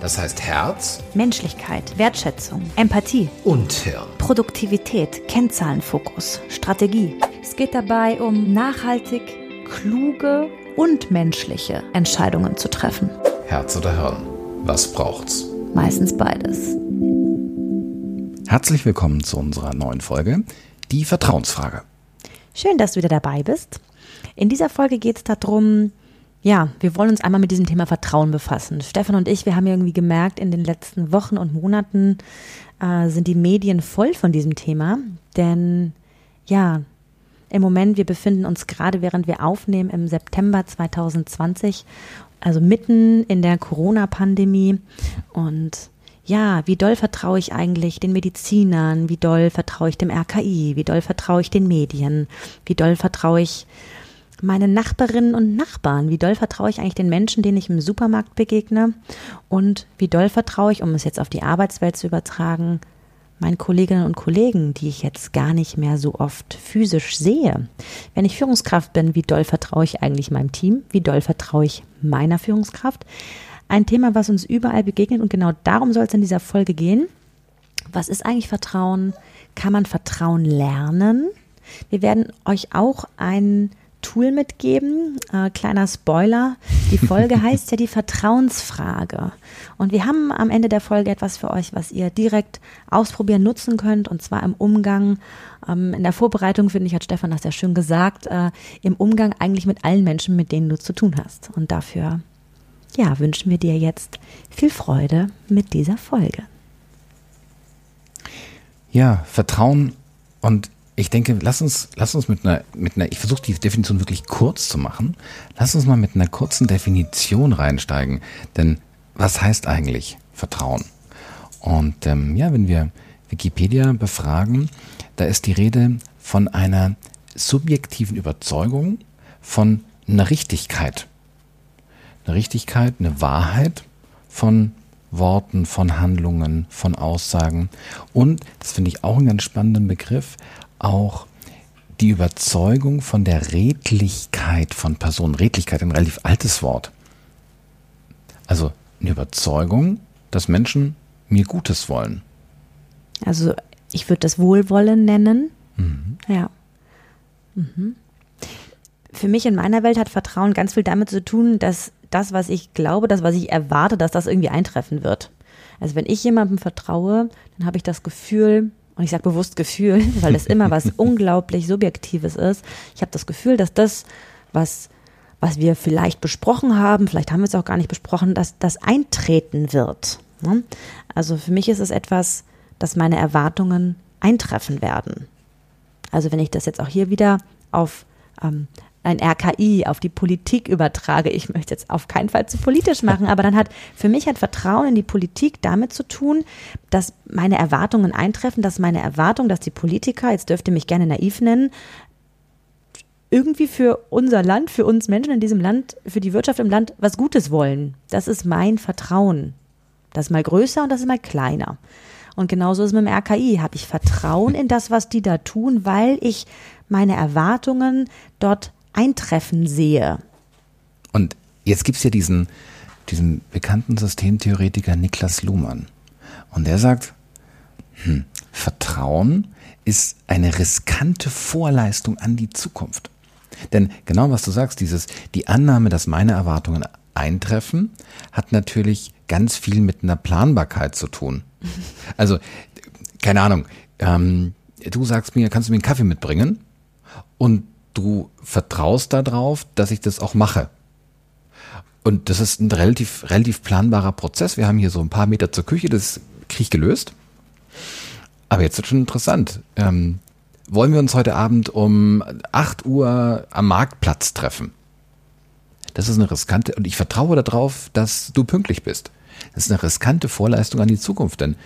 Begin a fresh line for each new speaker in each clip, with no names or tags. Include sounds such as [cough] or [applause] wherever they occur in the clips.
Das heißt Herz,
Menschlichkeit, Wertschätzung, Empathie
und Hirn.
Produktivität, Kennzahlenfokus, Strategie. Es geht dabei um nachhaltig, kluge und menschliche Entscheidungen zu treffen.
Herz oder Hirn? Was braucht's?
Meistens beides.
Herzlich willkommen zu unserer neuen Folge, die Vertrauensfrage.
Schön, dass du wieder dabei bist. In dieser Folge geht es darum, ja, wir wollen uns einmal mit diesem Thema Vertrauen befassen. Stefan und ich, wir haben irgendwie gemerkt, in den letzten Wochen und Monaten äh, sind die Medien voll von diesem Thema. Denn ja, im Moment, wir befinden uns gerade, während wir aufnehmen, im September 2020, also mitten in der Corona-Pandemie. Und ja, wie doll vertraue ich eigentlich den Medizinern? Wie doll vertraue ich dem RKI? Wie doll vertraue ich den Medien? Wie doll vertraue ich meine Nachbarinnen und Nachbarn? Wie doll vertraue ich eigentlich den Menschen, denen ich im Supermarkt begegne? Und wie doll vertraue ich, um es jetzt auf die Arbeitswelt zu übertragen, meinen Kolleginnen und Kollegen, die ich jetzt gar nicht mehr so oft physisch sehe? Wenn ich Führungskraft bin, wie doll vertraue ich eigentlich meinem Team? Wie doll vertraue ich meiner Führungskraft? Ein Thema, was uns überall begegnet und genau darum soll es in dieser Folge gehen. Was ist eigentlich Vertrauen? Kann man Vertrauen lernen? Wir werden euch auch ein Tool mitgeben. Äh, kleiner Spoiler. Die Folge [laughs] heißt ja die Vertrauensfrage. Und wir haben am Ende der Folge etwas für euch, was ihr direkt ausprobieren, nutzen könnt. Und zwar im Umgang, ähm, in der Vorbereitung, finde ich, hat Stefan das ja schön gesagt, äh, im Umgang eigentlich mit allen Menschen, mit denen du zu tun hast. Und dafür, ja, wünschen wir dir jetzt viel Freude mit dieser Folge.
Ja, Vertrauen und ich denke, lass uns, lass uns mit einer, mit einer, ich versuche die Definition wirklich kurz zu machen. Lass uns mal mit einer kurzen Definition reinsteigen. Denn was heißt eigentlich Vertrauen? Und ähm, ja, wenn wir Wikipedia befragen, da ist die Rede von einer subjektiven Überzeugung von einer Richtigkeit. Eine Richtigkeit, eine Wahrheit von Worten, von Handlungen, von Aussagen. Und, das finde ich auch einen ganz spannenden Begriff, auch die Überzeugung von der Redlichkeit von Personen. Redlichkeit, ein relativ altes Wort. Also eine Überzeugung, dass Menschen mir Gutes wollen.
Also ich würde das Wohlwollen nennen. Mhm. Ja. Mhm. Für mich in meiner Welt hat Vertrauen ganz viel damit zu tun, dass das, was ich glaube, das, was ich erwarte, dass das irgendwie eintreffen wird. Also wenn ich jemandem vertraue, dann habe ich das Gefühl, und ich sage bewusst Gefühl, [laughs] weil das immer was [laughs] unglaublich Subjektives ist. Ich habe das Gefühl, dass das, was, was wir vielleicht besprochen haben, vielleicht haben wir es auch gar nicht besprochen, dass das eintreten wird. Ne? Also für mich ist es etwas, dass meine Erwartungen eintreffen werden. Also wenn ich das jetzt auch hier wieder auf ähm, ein RKI auf die Politik übertrage. Ich möchte jetzt auf keinen Fall zu politisch machen, aber dann hat für mich hat Vertrauen in die Politik damit zu tun, dass meine Erwartungen eintreffen, dass meine Erwartung, dass die Politiker, jetzt dürft ihr mich gerne naiv nennen, irgendwie für unser Land, für uns Menschen in diesem Land, für die Wirtschaft im Land was Gutes wollen. Das ist mein Vertrauen. Das ist mal größer und das ist mal kleiner. Und genauso ist es mit dem RKI. Habe ich Vertrauen in das, was die da tun, weil ich meine Erwartungen dort eintreffen sehe.
Und jetzt gibt es ja diesen, diesen bekannten Systemtheoretiker Niklas Luhmann. Und der sagt, hm, Vertrauen ist eine riskante Vorleistung an die Zukunft. Denn genau was du sagst, dieses, die Annahme, dass meine Erwartungen eintreffen, hat natürlich ganz viel mit einer Planbarkeit zu tun. [laughs] Also, keine Ahnung, ähm, du sagst mir, kannst du mir einen Kaffee mitbringen? Und du vertraust darauf, dass ich das auch mache. Und das ist ein relativ, relativ planbarer Prozess. Wir haben hier so ein paar Meter zur Küche, das kriege ich gelöst. Aber jetzt wird schon interessant. Ähm, wollen wir uns heute Abend um 8 Uhr am Marktplatz treffen? Das ist eine riskante, und ich vertraue darauf, dass du pünktlich bist. Das ist eine riskante Vorleistung an die Zukunft, denn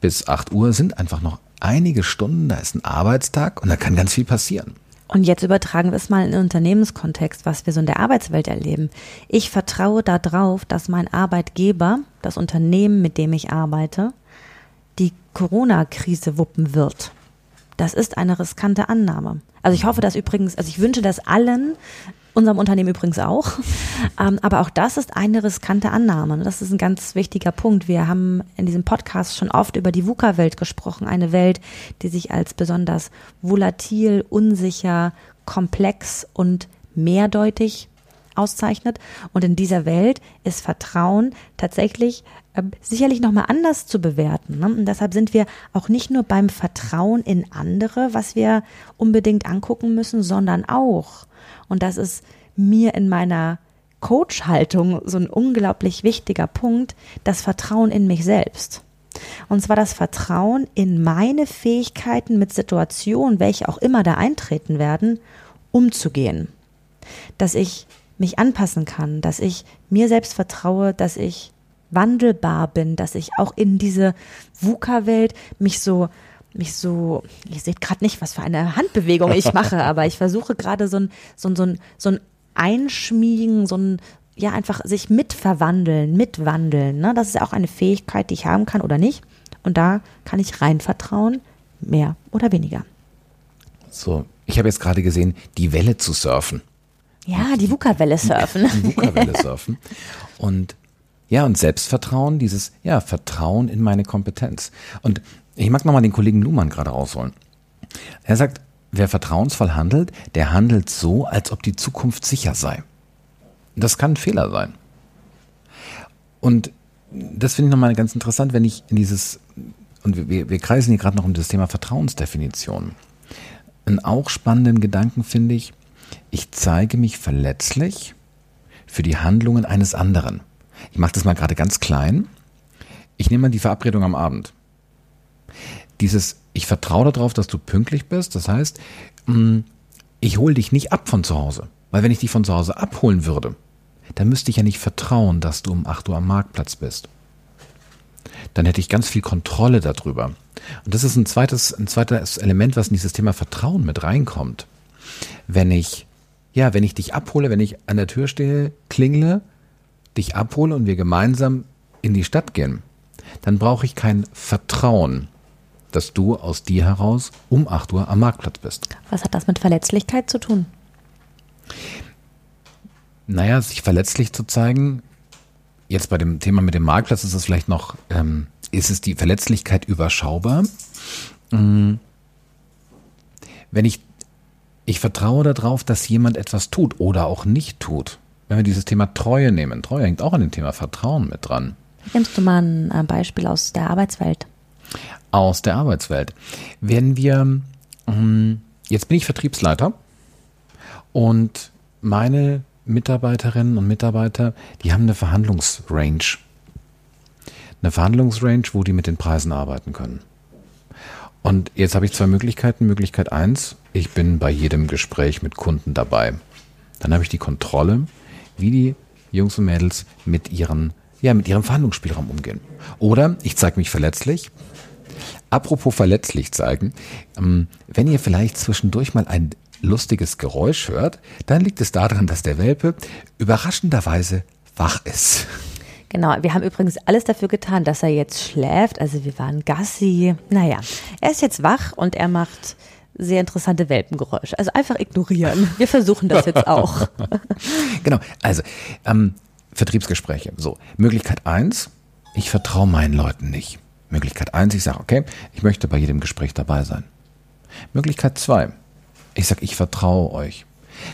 bis 8 Uhr sind einfach noch einige Stunden, da ist ein Arbeitstag und da kann ganz viel passieren.
Und jetzt übertragen wir es mal in den Unternehmenskontext, was wir so in der Arbeitswelt erleben. Ich vertraue darauf, dass mein Arbeitgeber, das Unternehmen, mit dem ich arbeite, die Corona-Krise wuppen wird. Das ist eine riskante Annahme. Also ich hoffe, dass übrigens, also ich wünsche das allen, unserem Unternehmen übrigens auch. Ähm, aber auch das ist eine riskante Annahme. Das ist ein ganz wichtiger Punkt. Wir haben in diesem Podcast schon oft über die VUCA-Welt gesprochen. Eine Welt, die sich als besonders volatil, unsicher, komplex und mehrdeutig auszeichnet. Und in dieser Welt ist Vertrauen tatsächlich äh, sicherlich nochmal anders zu bewerten. Ne? Und deshalb sind wir auch nicht nur beim Vertrauen in andere, was wir unbedingt angucken müssen, sondern auch, und das ist mir in meiner Coach-Haltung so ein unglaublich wichtiger Punkt, das Vertrauen in mich selbst. Und zwar das Vertrauen in meine Fähigkeiten mit Situationen, welche auch immer da eintreten werden, umzugehen. Dass ich mich anpassen kann, dass ich mir selbst vertraue, dass ich wandelbar bin, dass ich auch in diese VUCA-Welt mich so mich so, ihr seht gerade nicht, was für eine Handbewegung ich mache, [laughs] aber ich versuche gerade so ein, so ein, so ein, so ein Einschmiegen, so ein, ja, einfach sich mitverwandeln, mitwandeln. Ne? Das ist ja auch eine Fähigkeit, die ich haben kann oder nicht. Und da kann ich rein vertrauen, mehr oder weniger.
So, ich habe jetzt gerade gesehen, die Welle zu surfen.
Ja, die VUCA-Welle surfen.
Die VUCA-Welle surfen. Und ja, und Selbstvertrauen, dieses, ja, Vertrauen in meine Kompetenz. Und ich mag nochmal den Kollegen Luhmann gerade rausholen. Er sagt, wer vertrauensvoll handelt, der handelt so, als ob die Zukunft sicher sei. Das kann ein Fehler sein. Und das finde ich nochmal ganz interessant, wenn ich in dieses, und wir, wir kreisen hier gerade noch um das Thema Vertrauensdefinition. Einen auch spannenden Gedanken finde ich, ich zeige mich verletzlich für die Handlungen eines anderen. Ich mache das mal gerade ganz klein. Ich nehme mal die Verabredung am Abend. Dieses, ich vertraue darauf, dass du pünktlich bist. Das heißt, mm, ich hole dich nicht ab von zu Hause. Weil wenn ich dich von zu Hause abholen würde, dann müsste ich ja nicht vertrauen, dass du um 8 Uhr am Marktplatz bist. Dann hätte ich ganz viel Kontrolle darüber. Und das ist ein zweites, ein zweites Element, was in dieses Thema Vertrauen mit reinkommt. Wenn ich, ja, wenn ich dich abhole, wenn ich an der Tür stehe, klingle dich abhole und wir gemeinsam in die Stadt gehen, dann brauche ich kein Vertrauen, dass du aus dir heraus um 8 Uhr am Marktplatz bist.
Was hat das mit Verletzlichkeit zu tun?
Naja, sich verletzlich zu zeigen, jetzt bei dem Thema mit dem Marktplatz ist es vielleicht noch, ähm, ist es die Verletzlichkeit überschaubar? Mhm. Wenn ich, ich vertraue darauf, dass jemand etwas tut oder auch nicht tut wenn wir dieses Thema Treue nehmen, Treue hängt auch an dem Thema Vertrauen mit dran.
Nimmst du mal ein äh, Beispiel aus der Arbeitswelt?
Aus der Arbeitswelt. Wenn wir, ähm, jetzt bin ich Vertriebsleiter und meine Mitarbeiterinnen und Mitarbeiter, die haben eine Verhandlungsrange. Eine Verhandlungsrange, wo die mit den Preisen arbeiten können. Und jetzt habe ich zwei Möglichkeiten. Möglichkeit eins, ich bin bei jedem Gespräch mit Kunden dabei. Dann habe ich die Kontrolle wie die Jungs und Mädels mit ihren, ja, mit ihrem Verhandlungsspielraum umgehen. Oder ich zeige mich verletzlich. Apropos verletzlich zeigen, ähm, wenn ihr vielleicht zwischendurch mal ein lustiges Geräusch hört, dann liegt es daran, dass der Welpe überraschenderweise wach ist.
Genau, wir haben übrigens alles dafür getan, dass er jetzt schläft. Also wir waren Gassi. Naja, er ist jetzt wach und er macht sehr interessante Welpengeräusche. Also einfach ignorieren. Wir versuchen das jetzt auch. [laughs]
genau, also ähm, Vertriebsgespräche. So, Möglichkeit eins: ich vertraue meinen Leuten nicht. Möglichkeit eins: ich sage, okay, ich möchte bei jedem Gespräch dabei sein. Möglichkeit zwei: ich sage, ich vertraue euch.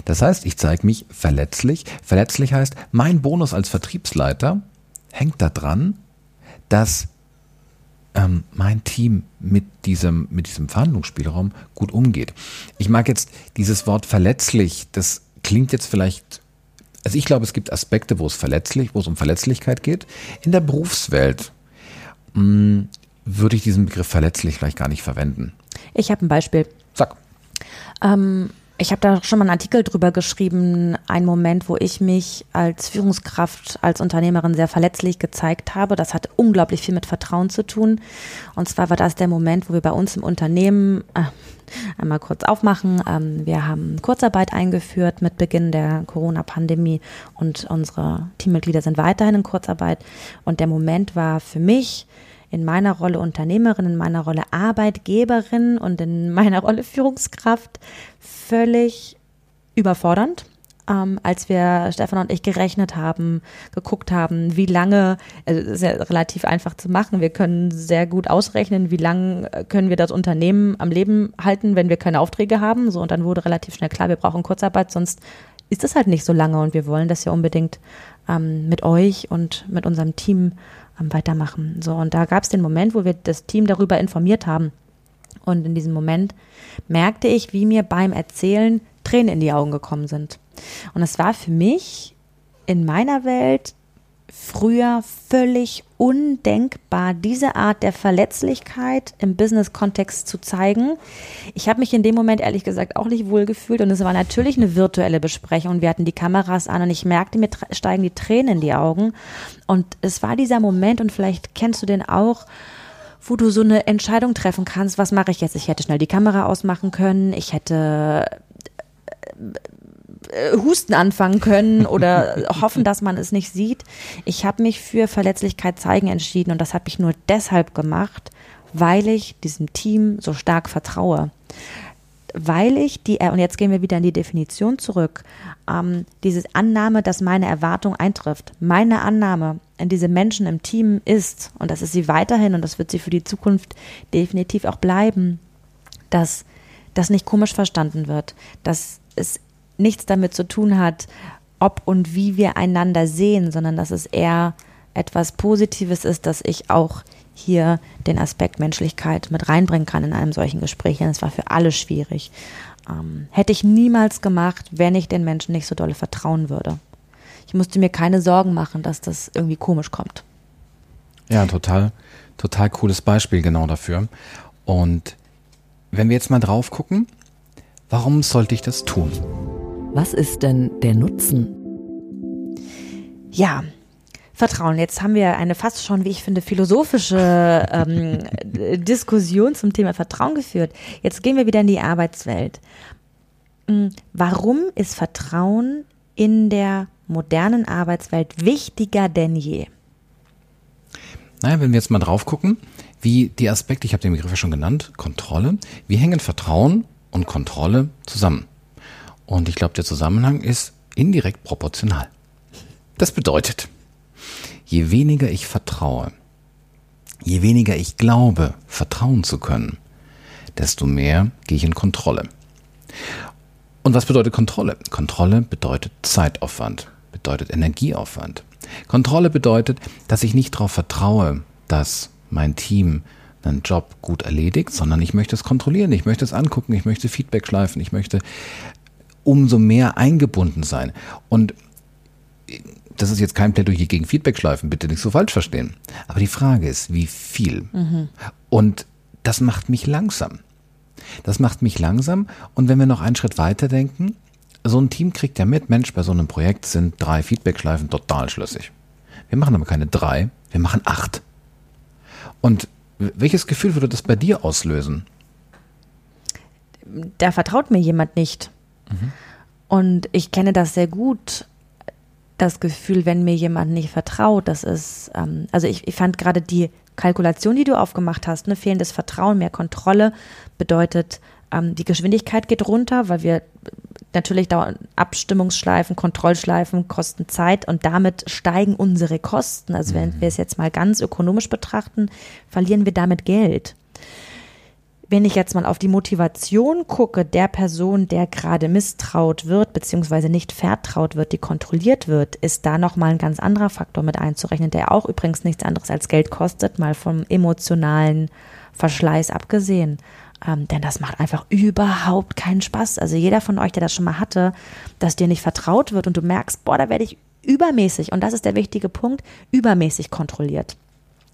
Das heißt, ich zeige mich verletzlich. Verletzlich heißt, mein Bonus als Vertriebsleiter hängt daran, dass ähm, mein Team mit diesem, mit diesem Verhandlungsspielraum gut umgeht. Ich mag jetzt dieses Wort verletzlich, das klingt jetzt vielleicht, also ich glaube, es gibt Aspekte, wo es verletzlich, wo es um Verletzlichkeit geht. In der Berufswelt mh, hm, würde ich diesen Begriff verletzlich vielleicht gar nicht verwenden.
Ich habe ein Beispiel.
Sag.
Ähm, Ich habe da schon mal einen Artikel drüber geschrieben, ein Moment, wo ich mich als Führungskraft, als Unternehmerin sehr verletzlich gezeigt habe. Das hat unglaublich viel mit Vertrauen zu tun. Und zwar war das der Moment, wo wir bei uns im Unternehmen äh, einmal kurz aufmachen. Ähm, wir haben Kurzarbeit eingeführt mit Beginn der Corona-Pandemie und unsere Teammitglieder sind weiterhin in Kurzarbeit. Und der Moment war für mich, in meiner Rolle Unternehmerin, in meiner Rolle Arbeitgeberin und in meiner Rolle Führungskraft völlig überfordernd. Ähm, als wir, Stefan und ich, gerechnet haben, geguckt haben, wie lange, also ist ja relativ einfach zu machen, wir können sehr gut ausrechnen, wie lange können wir das Unternehmen am Leben halten, wenn wir keine Aufträge haben. So, und dann wurde relativ schnell klar, wir brauchen Kurzarbeit, sonst ist es halt nicht so lange und wir wollen das ja unbedingt ähm, mit euch und mit unserem Team ähm, weitermachen. So, und da gab es den Moment, wo wir das Team darüber informiert haben. Und in diesem Moment merkte ich, wie mir beim Erzählen Tränen in die Augen gekommen sind. Und es war für mich in meiner Welt früher völlig undenkbar, diese Art der Verletzlichkeit im Business-Kontext zu zeigen. Ich habe mich in dem Moment ehrlich gesagt auch nicht wohl gefühlt und es war natürlich eine virtuelle Besprechung. Wir hatten die Kameras an und ich merkte, mir steigen die Tränen in die Augen. Und es war dieser Moment und vielleicht kennst du den auch, wo du so eine Entscheidung treffen kannst, was mache ich jetzt? Ich hätte schnell die Kamera ausmachen können, ich hätte äh, Husten anfangen können oder [laughs] hoffen, dass man es nicht sieht. Ich habe mich für Verletzlichkeit zeigen entschieden und das habe ich nur deshalb gemacht, weil ich diesem Team so stark vertraue. Weil ich die, und jetzt gehen wir wieder in die Definition zurück, ähm, diese Annahme, dass meine Erwartung eintrifft. Meine Annahme in diese Menschen im Team ist, und das ist sie weiterhin und das wird sie für die Zukunft definitiv auch bleiben, dass das nicht komisch verstanden wird, dass es nichts damit zu tun hat, ob und wie wir einander sehen, sondern dass es eher etwas Positives ist, dass ich auch hier den Aspekt Menschlichkeit mit reinbringen kann in einem solchen Gespräch. Denn es war für alle schwierig. Ähm, hätte ich niemals gemacht, wenn ich den Menschen nicht so dolle vertrauen würde. Ich musste mir keine Sorgen machen, dass das irgendwie komisch kommt.
Ja, total, total cooles Beispiel genau dafür. Und wenn wir jetzt mal drauf gucken, warum sollte ich das tun?
Was ist denn der Nutzen?
Ja, Vertrauen. Jetzt haben wir eine fast schon, wie ich finde, philosophische ähm, [laughs] Diskussion zum Thema Vertrauen geführt. Jetzt gehen wir wieder in die Arbeitswelt. Hm, warum ist Vertrauen in der modernen Arbeitswelt wichtiger denn je?
Naja, wenn wir jetzt mal drauf gucken, wie die Aspekte, ich habe den Begriff ja schon genannt, Kontrolle, wie hängen Vertrauen und Kontrolle zusammen? Und ich glaube, der Zusammenhang ist indirekt proportional. Das bedeutet, je weniger ich vertraue, je weniger ich glaube, vertrauen zu können, desto mehr gehe ich in Kontrolle. Und was bedeutet Kontrolle? Kontrolle bedeutet Zeitaufwand, bedeutet Energieaufwand. Kontrolle bedeutet, dass ich nicht darauf vertraue, dass mein Team einen Job gut erledigt, sondern ich möchte es kontrollieren, ich möchte es angucken, ich möchte Feedback schleifen, ich möchte umso mehr eingebunden sein. Und das ist jetzt kein Plädoyer gegen Feedbackschleifen, bitte nicht so falsch verstehen. Aber die Frage ist, wie viel? Mhm. Und das macht mich langsam. Das macht mich langsam. Und wenn wir noch einen Schritt weiter denken, so ein Team kriegt ja mit, Mensch, bei so einem Projekt sind drei Feedbackschleifen total schlüssig. Wir machen aber keine drei, wir machen acht. Und welches Gefühl würde das bei dir auslösen?
Da vertraut mir jemand nicht. Und ich kenne das sehr gut, das Gefühl, wenn mir jemand nicht vertraut, das ist, ähm, also ich, ich fand gerade die Kalkulation, die du aufgemacht hast, ne, fehlendes Vertrauen, mehr Kontrolle, bedeutet, ähm, die Geschwindigkeit geht runter, weil wir natürlich dauernd Abstimmungsschleifen, Kontrollschleifen kosten Zeit und damit steigen unsere Kosten. Also wenn mhm. wir es jetzt mal ganz ökonomisch betrachten, verlieren wir damit Geld wenn ich jetzt mal auf die Motivation gucke, der Person, der gerade misstraut wird, beziehungsweise nicht vertraut wird, die kontrolliert wird, ist da nochmal ein ganz anderer Faktor mit einzurechnen, der auch übrigens nichts anderes als Geld kostet, mal vom emotionalen Verschleiß abgesehen. Ähm, denn das macht einfach überhaupt keinen Spaß. Also jeder von euch, der das schon mal hatte, dass dir nicht vertraut wird und du merkst, boah, da werde ich übermäßig, und das ist der wichtige Punkt, übermäßig kontrolliert.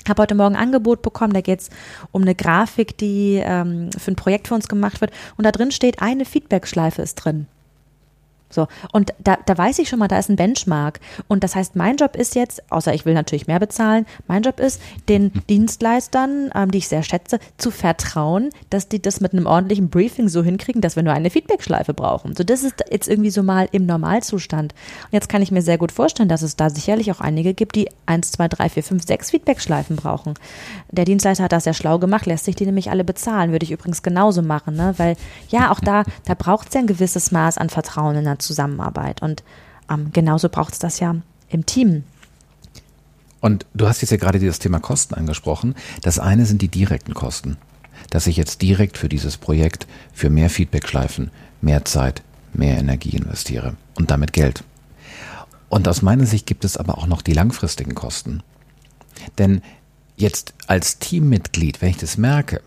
Habe heute Morgen ein Angebot bekommen, da geht es um eine Grafik, die ähm, für ein Projekt für uns gemacht wird. Und da drin steht, eine Feedback-Schleife ist drin. So, und da, da weiß ich schon mal, da ist ein Benchmark. Und das heißt, mein Job ist jetzt, außer ich will natürlich mehr bezahlen, mein Job ist, den Dienstleistern, ähm, die ich sehr schätze, zu vertrauen, dass die das mit einem ordentlichen Briefing so hinkriegen, dass wir nur eine Feedback-Schleife brauchen. So, das ist jetzt irgendwie so mal im Normalzustand. Und jetzt kann ich mir sehr gut vorstellen, dass es da sicherlich auch einige gibt, die eins, zwei, drei, vier, fünf, sechs Feedback-Schleifen brauchen. Der Dienstleister hat das sehr schlau gemacht, lässt sich die nämlich alle bezahlen. Würde ich übrigens genauso machen, ne? Weil ja, auch da, da braucht es ja ein gewisses Maß an Vertrauen in der Zusammenarbeit. Und ähm, genauso braucht es das ja im Team.
Und du hast jetzt ja gerade das Thema Kosten angesprochen. Das eine sind die direkten Kosten. Dass ich jetzt direkt für dieses Projekt für mehr Feedbackschleifen, mehr Zeit, mehr Energie investiere und damit Geld. Und aus meiner Sicht gibt es aber auch noch die langfristigen Kosten. Denn jetzt als Teammitglied, wenn ich das merke,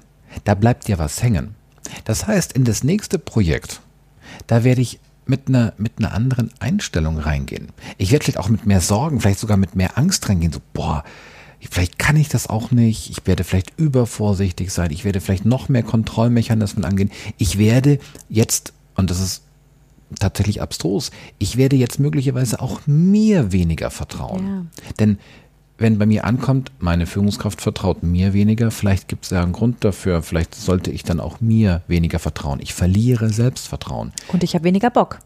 da bleibt ja was hängen. Das heißt, in das nächste Projekt, da werde ich mit einer, mit einer anderen Einstellung reingehen. Ich werde vielleicht auch mit mehr Sorgen, vielleicht sogar mit mehr Angst reingehen. So, boah, vielleicht kann ich das auch nicht. Ich werde vielleicht übervorsichtig sein. Ich werde vielleicht noch mehr Kontrollmechanismen angehen. Ich werde jetzt, und das ist tatsächlich abstrus, ich werde jetzt möglicherweise auch mir weniger vertrauen. Ja. Denn wenn bei mir ankommt, meine Führungskraft vertraut mir weniger, vielleicht gibt es ja einen Grund dafür, vielleicht sollte ich dann auch mir weniger vertrauen. Ich verliere Selbstvertrauen.
Und ich habe weniger Bock.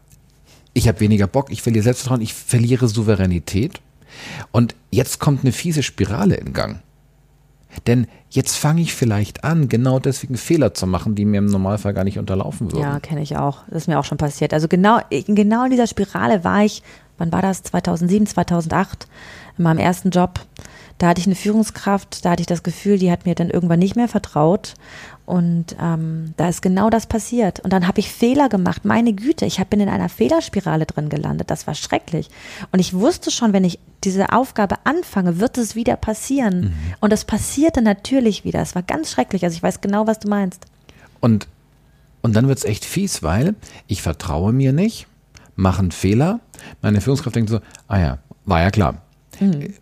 Ich habe weniger Bock, ich verliere Selbstvertrauen, ich verliere Souveränität. Und jetzt kommt eine fiese Spirale in Gang. Denn jetzt fange ich vielleicht an, genau deswegen Fehler zu machen, die mir im Normalfall gar nicht unterlaufen würden.
Ja, kenne ich auch. Das ist mir auch schon passiert. Also genau, genau in dieser Spirale war ich, wann war das? 2007, 2008 in meinem ersten Job, da hatte ich eine Führungskraft, da hatte ich das Gefühl, die hat mir dann irgendwann nicht mehr vertraut. Und ähm, da ist genau das passiert. Und dann habe ich Fehler gemacht. Meine Güte, ich bin in einer Fehlerspirale drin gelandet. Das war schrecklich. Und ich wusste schon, wenn ich diese Aufgabe anfange, wird es wieder passieren. Mhm. Und es passierte natürlich wieder. Es war ganz schrecklich. Also ich weiß genau, was du meinst.
Und, und dann wird es echt fies, weil ich vertraue mir nicht, mache einen Fehler. Meine Führungskraft denkt so, ah ja, war ja klar Mhm.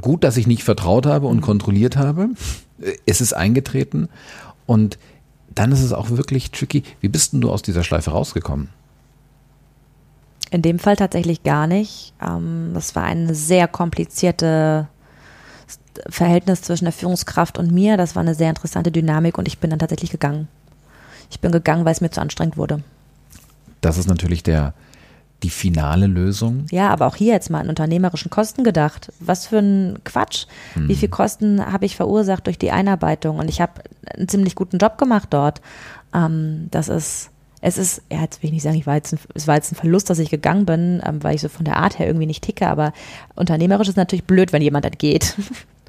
Gut, dass ich nicht vertraut habe und mhm. kontrolliert habe. Es ist eingetreten. Und dann ist es auch wirklich tricky. Wie bist denn du aus dieser Schleife rausgekommen?
In dem Fall tatsächlich gar nicht. Ähm, das war ein sehr komplizierte Verhältnis zwischen der Führungskraft und mir. Das war eine sehr interessante Dynamik und ich bin dann tatsächlich gegangen. Ich bin gegangen, weil es mir zu anstrengend wurde.
Das ist natürlich der, die finale Lösung.
Ja, aber auch hier jetzt mal an unternehmerischen Kosten gedacht. Was für ein Quatsch. Hm. Wie viel Kosten habe ich verursacht durch die Einarbeitung? Und ich habe einen ziemlich guten Job gemacht dort. Ähm, das ist, es ist, ja, jetzt will ich nicht sagen, ich war jetzt ein, es war jetzt ein Verlust, dass ich gegangen bin, ähm, weil ich so von der Art her irgendwie nicht ticke, aber unternehmerisch ist natürlich blöd, wenn jemand entgeht.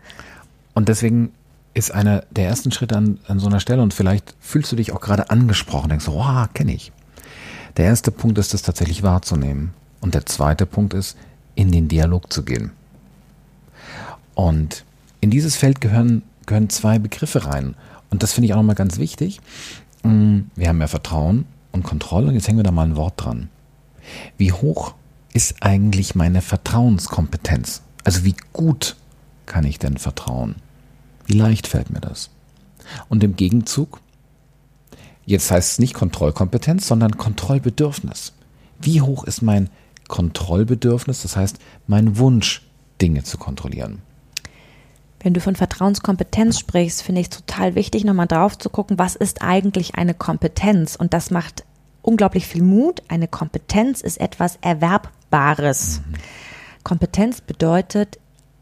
[laughs]
Und deswegen ist einer der ersten Schritte an, an so einer Stelle und vielleicht fühlst du dich auch gerade angesprochen, denkst, wow, kenne ich. Der erste Punkt ist es tatsächlich wahrzunehmen. Und der zweite Punkt ist, in den Dialog zu gehen. Und in dieses Feld gehören, gehören zwei Begriffe rein. Und das finde ich auch nochmal ganz wichtig. Mm, wir haben ja Vertrauen und Kontrolle und jetzt hängen wir da mal ein Wort dran. Wie hoch ist eigentlich meine Vertrauenskompetenz? Also wie gut kann ich denn vertrauen? Wie leicht fällt mir das? Und im Gegenzug, Jetzt heißt es nicht Kontrollkompetenz, sondern Kontrollbedürfnis. Wie hoch ist mein Kontrollbedürfnis, das heißt mein Wunsch, Dinge zu kontrollieren?
Wenn du von Vertrauenskompetenz sprichst, finde ich es total wichtig, nochmal drauf zu gucken, was ist eigentlich eine Kompetenz? Und das macht unglaublich viel Mut. Eine Kompetenz ist etwas Erwerbbares. Mhm. Kompetenz bedeutet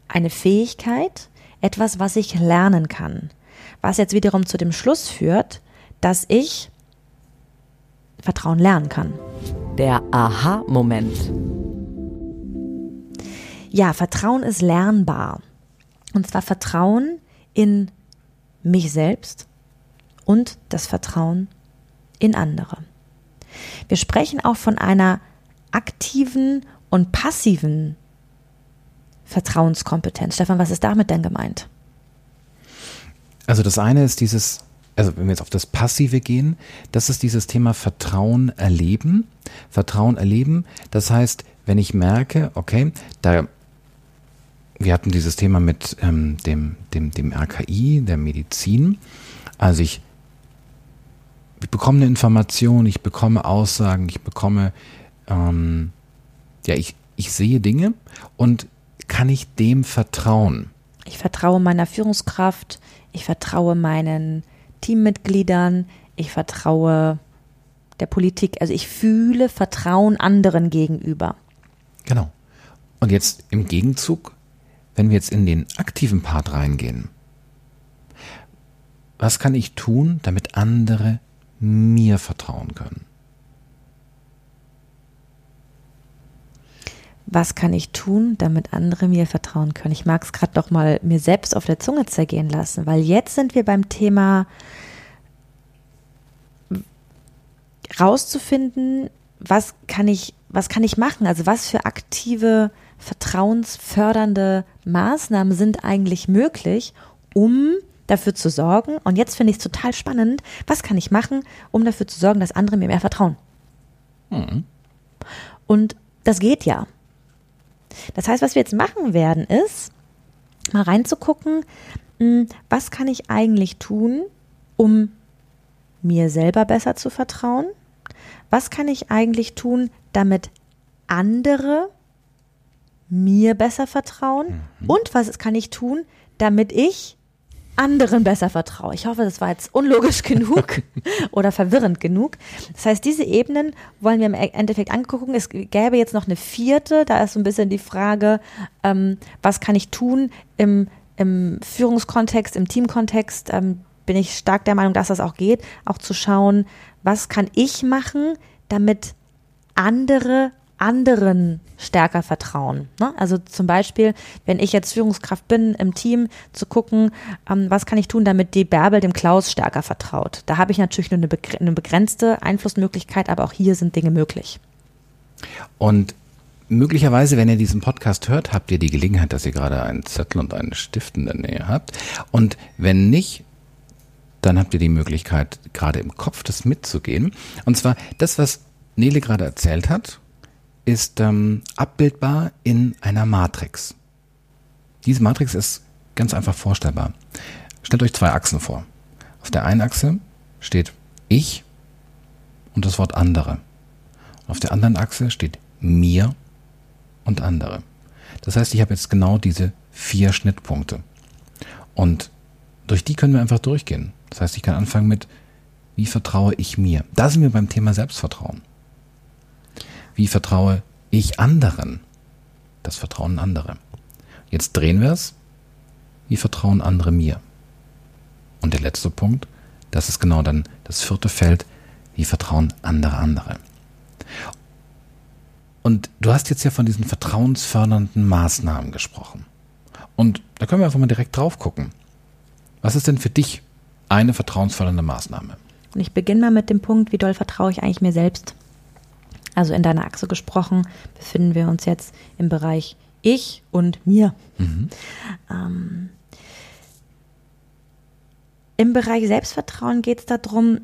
eine Fähigkeit, etwas, was ich lernen kann. Was jetzt wiederum zu dem Schluss führt, dass ich Vertrauen lernen kann.
Der Aha-Moment.
Ja, Vertrauen ist lernbar. Und zwar Vertrauen in mich selbst und das Vertrauen in andere. Wir sprechen auch von einer aktiven und passiven Vertrauenskompetenz. Stefan, was ist damit denn gemeint?
Also das eine ist dieses also wenn wir jetzt auf das Passive gehen, das ist dieses Thema Vertrauen erleben. Vertrauen erleben, das heißt, wenn ich merke, okay, da wir hatten dieses Thema mit ähm, dem, dem, dem RKI, der Medizin. Also ich, ich bekomme eine Information, ich bekomme Aussagen, ich bekomme, ähm, ja, ich, ich sehe Dinge und kann ich dem vertrauen?
Ich vertraue meiner Führungskraft, ich vertraue meinen Teammitgliedern, ich vertraue der Politik. Also ich fühle Vertrauen anderen gegenüber.
Genau. Und jetzt im Gegenzug, wenn wir jetzt in den aktiven Part reingehen, was kann ich tun, damit andere mir vertrauen können?
Was kann ich tun, damit andere mir vertrauen können? Ich mag es gerade doch mal mir selbst auf der Zunge zergehen lassen, weil jetzt sind wir beim Thema rauszufinden, was kann ich, was kann ich machen? Also was für aktive, vertrauensfördernde Maßnahmen sind eigentlich möglich, um dafür zu sorgen. Und jetzt finde ich es total spannend. Was kann ich machen, um dafür zu sorgen, dass andere mir mehr vertrauen? Mhm. Und das geht ja. Das heißt, was wir jetzt machen werden, ist, mal reinzugucken, hm, was kann ich eigentlich tun, um mir selber besser zu vertrauen? Was kann ich eigentlich tun, damit andere mir besser vertrauen? Mhm. Und was kann ich tun, damit ich anderen besser vertraue. Ich hoffe, das war jetzt unlogisch [laughs] genug [laughs] oder verwirrend genug. Das heißt, diese Ebenen wollen wir im Endeffekt angucken. Es gäbe jetzt noch eine vierte. Da ist so ein bisschen die Frage, ähm, was kann ich tun im, im Führungskontext, im Teamkontext? Ähm, bin ich stark der Meinung, dass das auch geht, auch zu schauen, was kann ich machen, damit andere anderen stärker vertrauen. Ne? Also zum Beispiel, wenn ich jetzt Führungskraft bin im Team, zu gucken, ähm, was kann ich tun, damit die Bärbel dem Klaus stärker vertraut. Da habe ich natürlich nur eine, begr eine begrenzte Einflussmöglichkeit, aber auch hier sind Dinge möglich.
Und Möglicherweise, wenn ihr diesen Podcast hört, habt ihr die Gelegenheit, dass ihr gerade einen Zettel und einen Stift in der Nähe habt. Und wenn nicht, dann habt ihr die Möglichkeit, gerade im Kopf das mitzugehen. Und zwar das, was Nele gerade erzählt hat, ist ähm, abbildbar in einer Matrix. Diese Matrix ist ganz einfach vorstellbar. Stellt euch zwei Achsen vor. Auf der einen Achse steht ich und das Wort andere. Und auf der anderen Achse steht mir und andere. Das heißt, ich habe jetzt genau diese vier Schnittpunkte. Und durch die können wir einfach durchgehen. Das heißt, ich kann anfangen mit, wie vertraue ich mir? Da sind wir beim Thema Selbstvertrauen. Wie vertraue ich anderen? Das Vertrauen andere. Jetzt drehen wir es. Wie vertrauen andere mir? Und der letzte Punkt, das ist genau dann das vierte Feld. Wie vertrauen andere andere? Und du hast jetzt ja von diesen vertrauensfördernden Maßnahmen gesprochen. Und da können wir einfach mal direkt drauf gucken. Was ist denn für dich eine vertrauensfördernde Maßnahme?
Und ich beginne mal mit dem Punkt, wie doll vertraue ich eigentlich mir selbst? Also in deiner Achse gesprochen, befinden wir uns jetzt im Bereich ich und mir. Mhm. Ähm, Im Bereich Selbstvertrauen geht es darum,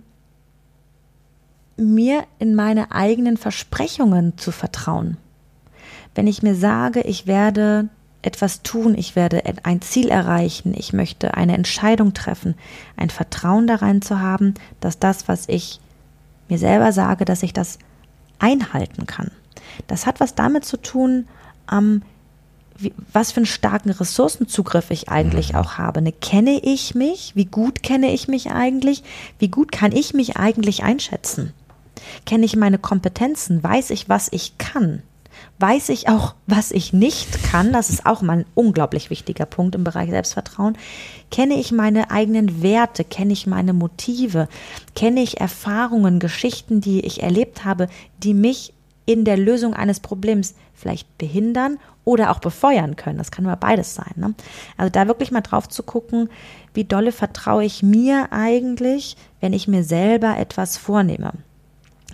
mir in meine eigenen Versprechungen zu vertrauen. Wenn ich mir sage, ich werde etwas tun, ich werde ein Ziel erreichen, ich möchte eine Entscheidung treffen, ein Vertrauen daran zu haben, dass das, was ich mir selber sage, dass ich das einhalten kann. Das hat was damit zu tun, ähm, wie, was für einen starken Ressourcenzugriff ich eigentlich mhm. auch habe. Ne, kenne ich mich? Wie gut kenne ich mich eigentlich? Wie gut kann ich mich eigentlich einschätzen? Kenne ich meine Kompetenzen? Weiß ich, was ich kann? Weiß ich auch, was ich nicht kann? Das ist auch mal ein unglaublich wichtiger Punkt im Bereich Selbstvertrauen. Kenne ich meine eigenen Werte? Kenne ich meine Motive? Kenne ich Erfahrungen, Geschichten, die ich erlebt habe, die mich in der Lösung eines Problems vielleicht behindern oder auch befeuern können. Das kann nur beides sein. Ne? Also da wirklich mal drauf zu gucken, wie dolle vertraue ich mir eigentlich, wenn ich mir selber etwas vornehme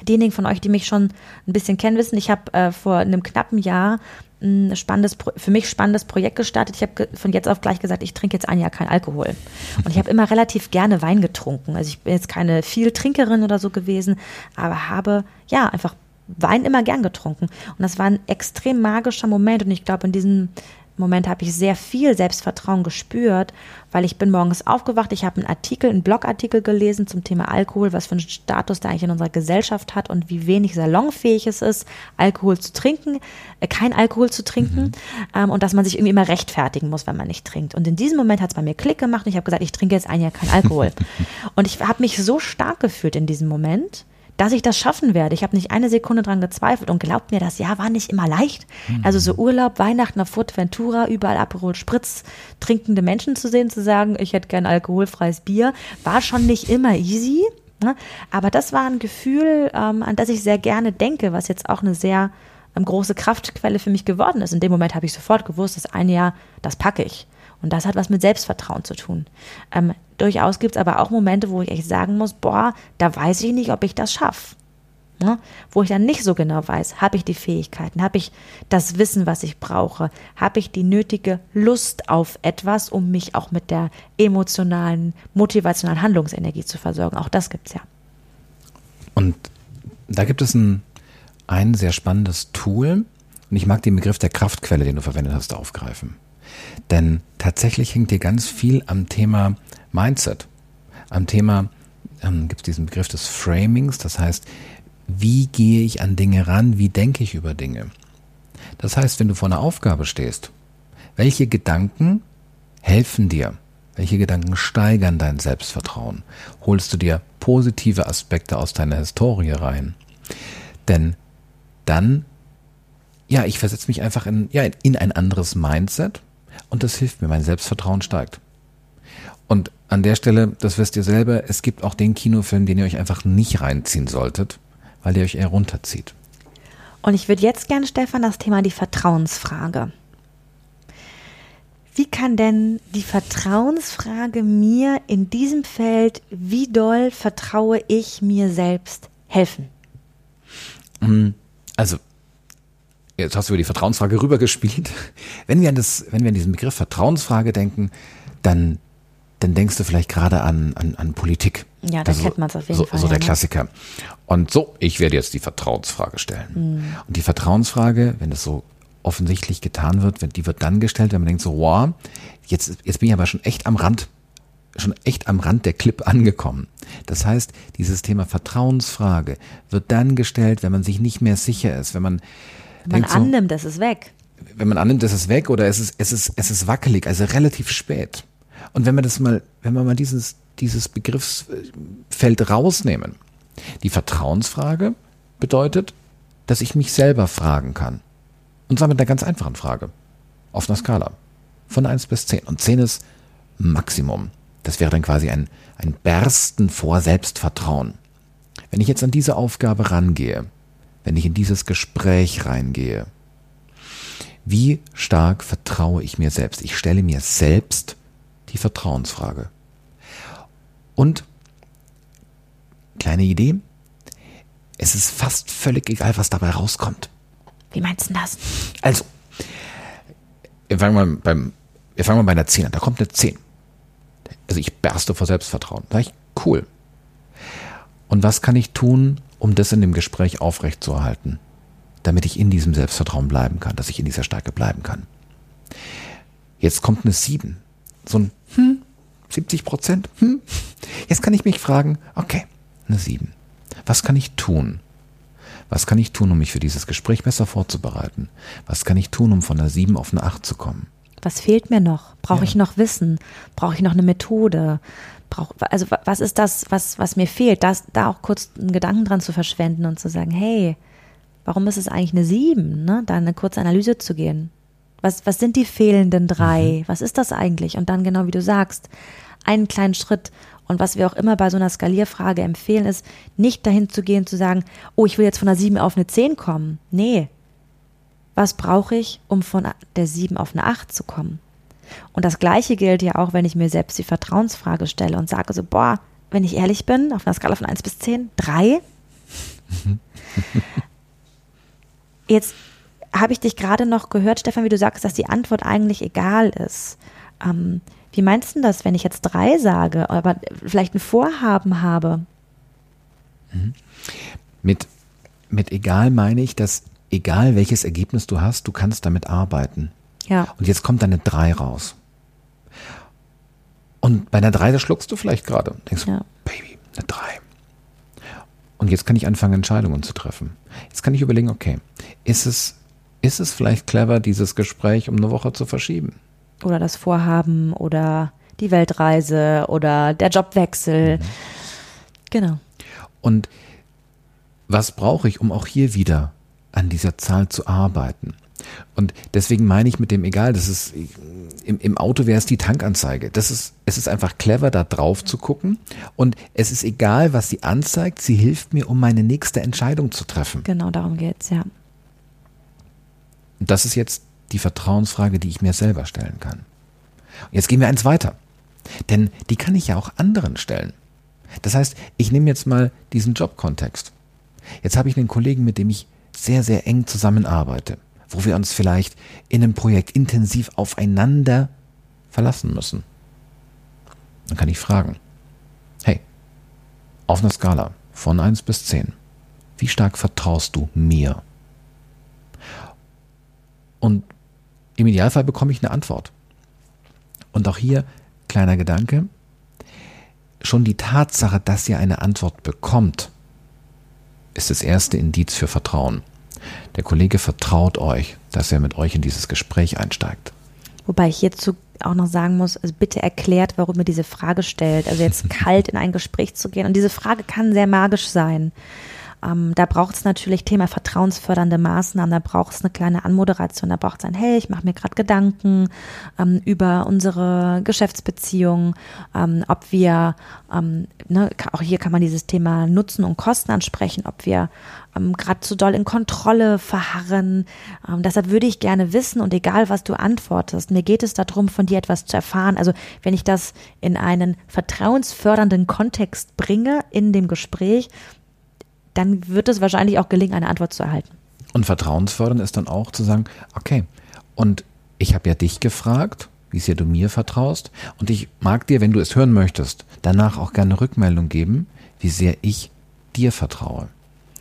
diejenigen von euch, die mich schon ein bisschen kennen, wissen, ich habe äh, vor einem knappen Jahr ein spannendes, für mich spannendes Projekt gestartet. Ich habe von jetzt auf gleich gesagt, ich trinke jetzt ein Jahr kein Alkohol. Und ich habe immer relativ gerne Wein getrunken. Also ich bin jetzt keine viel Trinkerin oder so gewesen, aber habe ja einfach Wein immer gern getrunken. Und das war ein extrem magischer Moment. Und ich glaube, in diesem Moment habe ich sehr viel Selbstvertrauen gespürt, weil ich bin morgens aufgewacht, ich habe einen Artikel, einen Blogartikel gelesen zum Thema Alkohol, was für einen Status der eigentlich in unserer Gesellschaft hat und wie wenig salonfähig es ist, Alkohol zu trinken, äh, kein Alkohol zu trinken mhm. ähm, und dass man sich irgendwie immer rechtfertigen muss, wenn man nicht trinkt. Und in diesem Moment hat es bei mir Klick gemacht und ich habe gesagt, ich trinke jetzt ein Jahr kein Alkohol. [laughs] und ich habe mich so stark gefühlt in diesem Moment dass ich das schaffen werde. Ich habe nicht eine Sekunde dran gezweifelt und glaubt mir, das Jahr war nicht immer leicht. Mhm. Also so Urlaub, Weihnachten auf Fuerteventura, überall Aperol Spritz, trinkende Menschen zu sehen, zu sagen, ich hätte gern alkoholfreies Bier, war schon nicht immer easy. Ne? Aber das war ein Gefühl, ähm, an das ich sehr gerne denke, was jetzt auch eine sehr ähm, große Kraftquelle für mich geworden ist. In dem Moment habe ich sofort gewusst, das eine Jahr, das packe ich. Und das hat was mit Selbstvertrauen zu tun. Ähm, durchaus gibt es aber auch Momente, wo ich echt sagen muss, boah, da weiß ich nicht, ob ich das schaffe. Ne? Wo ich dann nicht so genau weiß, habe ich die Fähigkeiten, habe ich das Wissen, was ich brauche, habe ich die nötige Lust auf etwas, um mich auch mit der emotionalen, motivationalen Handlungsenergie zu versorgen. Auch das gibt es ja.
Und da gibt es ein, ein sehr spannendes Tool, und ich mag den Begriff der Kraftquelle, den du verwendet hast, aufgreifen. Denn tatsächlich hängt hier ganz viel am Thema Mindset. Am Thema ähm, gibt es diesen Begriff des Framings, das heißt, wie gehe ich an Dinge ran, wie denke ich über Dinge. Das heißt, wenn du vor einer Aufgabe stehst, welche Gedanken helfen dir? Welche Gedanken steigern dein Selbstvertrauen? Holst du dir positive Aspekte aus deiner Historie rein? Denn dann, ja, ich versetze mich einfach in, ja, in ein anderes Mindset und das hilft mir, mein Selbstvertrauen steigt. Und an der Stelle, das wisst ihr selber, es gibt auch den Kinofilm, den ihr euch einfach nicht reinziehen solltet, weil der euch eher runterzieht.
Und ich würde jetzt gerne, Stefan, das Thema die Vertrauensfrage. Wie kann denn die Vertrauensfrage mir in diesem Feld, wie doll vertraue ich mir selbst, helfen?
Mm, also jetzt hast du über die Vertrauensfrage rübergespielt. Wenn wir an das, wenn wir an diesen Begriff Vertrauensfrage denken, dann, dann denkst du vielleicht gerade an, an, an Politik.
Ja, da also, kennt man es auf jeden
so,
Fall.
So der ja, ne? Klassiker. Und so, ich werde jetzt die Vertrauensfrage stellen. Mhm. Und die Vertrauensfrage, wenn das so offensichtlich getan wird, die wird dann gestellt, wenn man denkt so, wow, jetzt, jetzt bin ich aber schon echt am Rand, schon echt am Rand der Clip angekommen. Das heißt, dieses Thema Vertrauensfrage wird dann gestellt, wenn man sich nicht mehr sicher ist, wenn man
man annimmt, es ist weg.
Wenn man annimmt, es ist weg oder es ist, es ist, es ist wackelig, also relativ spät. Und wenn wir das mal, wenn wir mal dieses, dieses Begriffsfeld rausnehmen, die Vertrauensfrage bedeutet, dass ich mich selber fragen kann. Und zwar mit einer ganz einfachen Frage. Auf einer Skala. Von 1 bis 10. Und 10 ist Maximum. Das wäre dann quasi ein, ein Bersten vor Selbstvertrauen. Wenn ich jetzt an diese Aufgabe rangehe, wenn ich in dieses Gespräch reingehe? Wie stark vertraue ich mir selbst? Ich stelle mir selbst die Vertrauensfrage. Und kleine Idee, es ist fast völlig egal, was dabei rauskommt.
Wie meinst du das?
Also, wir fangen mal, beim, wir fangen mal bei einer 10 an. Da kommt eine 10. Also ich berste vor Selbstvertrauen. Da ich, cool. Und was kann ich tun, um das in dem Gespräch aufrechtzuerhalten, damit ich in diesem Selbstvertrauen bleiben kann, dass ich in dieser Stärke bleiben kann. Jetzt kommt eine 7. So ein hm, 70 Prozent. Hm. Jetzt kann ich mich fragen, okay, eine 7. Was kann ich tun? Was kann ich tun, um mich für dieses Gespräch besser vorzubereiten? Was kann ich tun, um von einer 7 auf eine 8 zu kommen?
Was fehlt mir noch? Brauche ja. ich noch Wissen? Brauche ich noch eine Methode? brauche, also was ist das, was, was mir fehlt? Das, da auch kurz einen Gedanken dran zu verschwenden und zu sagen, hey, warum ist es eigentlich eine sieben? Ne? Da eine kurze Analyse zu gehen. Was, was sind die fehlenden drei? Mhm. Was ist das eigentlich? Und dann genau wie du sagst, einen kleinen Schritt. Und was wir auch immer bei so einer Skalierfrage empfehlen, ist, nicht dahin zu gehen, zu sagen, oh, ich will jetzt von einer sieben auf eine zehn kommen. Nee. Was brauche ich, um von der sieben auf eine acht zu kommen? Und das Gleiche gilt ja auch, wenn ich mir selbst die Vertrauensfrage stelle und sage so, boah, wenn ich ehrlich bin, auf einer Skala von 1 bis 10, 3. [laughs] Jetzt habe ich dich gerade noch gehört, Stefan, wie du sagst, dass die Antwort eigentlich egal ist. Ähm, wie meinst du das, wenn ich jetzt 3 sage, aber vielleicht ein Vorhaben habe?
Mhm. Mit, mit egal meine ich, dass egal welches Ergebnis du hast, du kannst damit arbeiten.
Ja.
Und jetzt kommt eine 3 raus. Und bei einer 3, da schluckst du vielleicht gerade. Denkst
Ja.
Baby, eine 3. Und jetzt kann ich anfangen, Entscheidungen zu treffen. Jetzt kann ich überlegen, okay, ist es, ist es vielleicht clever, dieses Gespräch um eine Woche zu verschieben?
Oder das Vorhaben oder die Weltreise oder der Jobwechsel. Genau.
Und was brauche ich, um auch hier wieder an dieser Zahl zu arbeiten? Und deswegen meine ich mit dem egal, das ist im, im Auto wäre es die Tankanzeige. Das ist, es ist einfach clever, da drauf zu gucken. Und es ist egal, was sie anzeigt, sie hilft mir, um meine nächste Entscheidung zu treffen.
Genau darum geht's, ja.
Und das ist jetzt die Vertrauensfrage, die ich mir selber stellen kann. Und jetzt gehen wir eins weiter. Denn die kann ich ja auch anderen stellen. Das heißt, ich nehme jetzt mal diesen Jobkontext. Jetzt habe ich einen Kollegen, mit dem ich sehr, sehr eng zusammenarbeite, wo wir uns vielleicht in einem Projekt intensiv aufeinander verlassen müssen. Dann kann ich fragen, hey, auf einer Skala von 1 bis 10, wie stark vertraust du mir? Und im Idealfall bekomme ich eine Antwort. Und auch hier kleiner Gedanke. Schon die Tatsache, dass ihr eine Antwort bekommt, ist das erste Indiz für Vertrauen. Der Kollege vertraut euch, dass er mit euch in dieses Gespräch einsteigt.
Wobei ich hierzu auch noch sagen muss, also bitte erklärt, warum ihr diese Frage stellt. Also jetzt [laughs] kalt in ein Gespräch zu gehen. Und diese Frage kann sehr magisch sein. Ähm, da braucht es natürlich Thema vertrauensfördernde Maßnahmen, da braucht es eine kleine Anmoderation, da braucht es ein, hey, ich mache mir gerade Gedanken ähm, über unsere Geschäftsbeziehung, ähm, ob wir, ähm, ne, auch hier kann man dieses Thema Nutzen und Kosten ansprechen, ob wir ähm, gerade zu doll in Kontrolle verharren. Ähm, deshalb würde ich gerne wissen und egal, was du antwortest, mir geht es darum, von dir etwas zu erfahren. Also wenn ich das in einen vertrauensfördernden Kontext bringe in dem Gespräch, dann wird es wahrscheinlich auch gelingen, eine Antwort zu erhalten.
Und vertrauensfördern ist dann auch zu sagen, okay, und ich habe ja dich gefragt, wie sehr du mir vertraust, und ich mag dir, wenn du es hören möchtest, danach auch gerne Rückmeldung geben, wie sehr ich dir vertraue.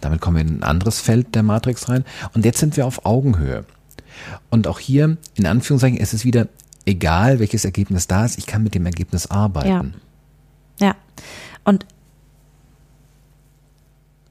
Damit kommen wir in ein anderes Feld der Matrix rein. Und jetzt sind wir auf Augenhöhe. Und auch hier, in Anführungszeichen, ist es wieder egal, welches Ergebnis da ist, ich kann mit dem Ergebnis arbeiten.
Ja. Und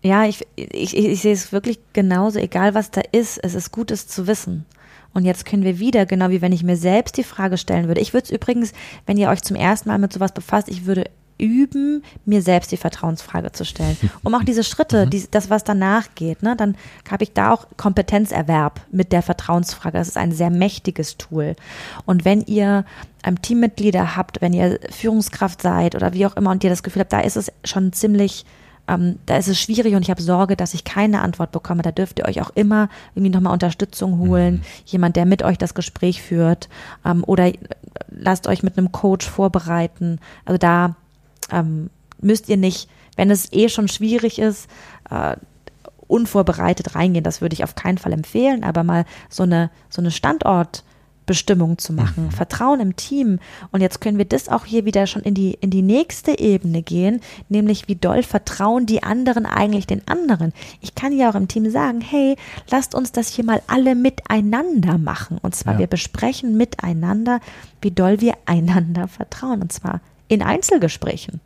ja, ich, ich, ich, sehe es wirklich genauso, egal was da ist, es ist gut, es zu wissen. Und jetzt können wir wieder, genau wie wenn ich mir selbst die Frage stellen würde. Ich würde es übrigens, wenn ihr euch zum ersten Mal mit sowas befasst, ich würde üben, mir selbst die Vertrauensfrage zu stellen. Um auch diese Schritte, die, das, was danach geht, ne, dann habe ich da auch Kompetenzerwerb mit der Vertrauensfrage. Das ist ein sehr mächtiges Tool. Und wenn ihr ähm, Teammitglieder habt, wenn ihr Führungskraft seid oder wie auch immer und ihr das Gefühl habt, da ist es schon ziemlich ähm, da ist es schwierig und ich habe Sorge, dass ich keine Antwort bekomme. Da dürft ihr euch auch immer irgendwie nochmal Unterstützung holen. Jemand, der mit euch das Gespräch führt ähm, oder lasst euch mit einem Coach vorbereiten. Also da ähm, müsst ihr nicht, wenn es eh schon schwierig ist, äh, unvorbereitet reingehen. Das würde ich auf keinen Fall empfehlen, aber mal so eine, so eine Standortbestimmung zu machen, Vertrauen im Team. Und jetzt können wir das auch hier wieder schon in die, in die nächste Ebene gehen, nämlich wie doll vertrauen die anderen eigentlich den anderen. Ich kann ja auch im Team sagen, hey, lasst uns das hier mal alle miteinander machen. Und zwar
Ja.
wir besprechen miteinander, wie doll wir einander vertrauen. Und zwar in Einzelgesprächen.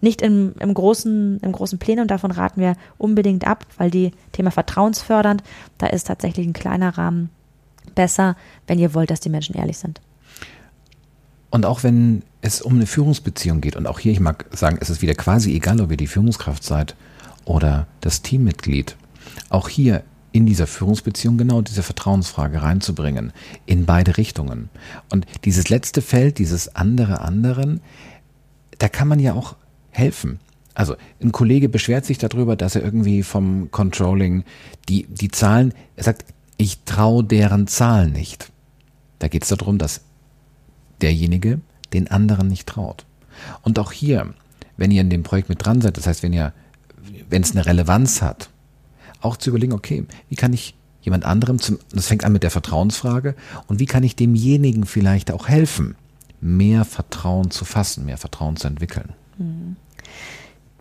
Nicht im, im, großen, im großen Plenum, davon raten wir unbedingt ab, weil die Thema vertrauensfördernd, da ist tatsächlich ein kleiner Rahmen besser, wenn ihr wollt, dass die Menschen ehrlich sind.
Und auch wenn es um eine Führungsbeziehung geht, und auch hier, ich mag sagen, es ist wieder quasi egal, ob ihr die Führungskraft seid oder das Teammitglied, auch hier in dieser Führungsbeziehung genau diese Vertrauensfrage reinzubringen, in beide Richtungen. Und dieses letzte Feld, dieses andere anderen, da kann man ja auch helfen. Also ein Kollege beschwert sich darüber, dass er irgendwie vom Controlling die, die Zahlen, er sagt, ich traue deren Zahlen nicht. Da geht es darum, dass derjenige den anderen nicht traut. Und auch hier, wenn ihr in dem Projekt mit dran seid, das heißt, wenn ihr, wenn es eine Relevanz hat, auch zu überlegen, okay, wie kann ich jemand anderem zum, das fängt an mit der Vertrauensfrage, und wie kann ich demjenigen vielleicht auch helfen, mehr Vertrauen zu fassen, mehr Vertrauen zu entwickeln.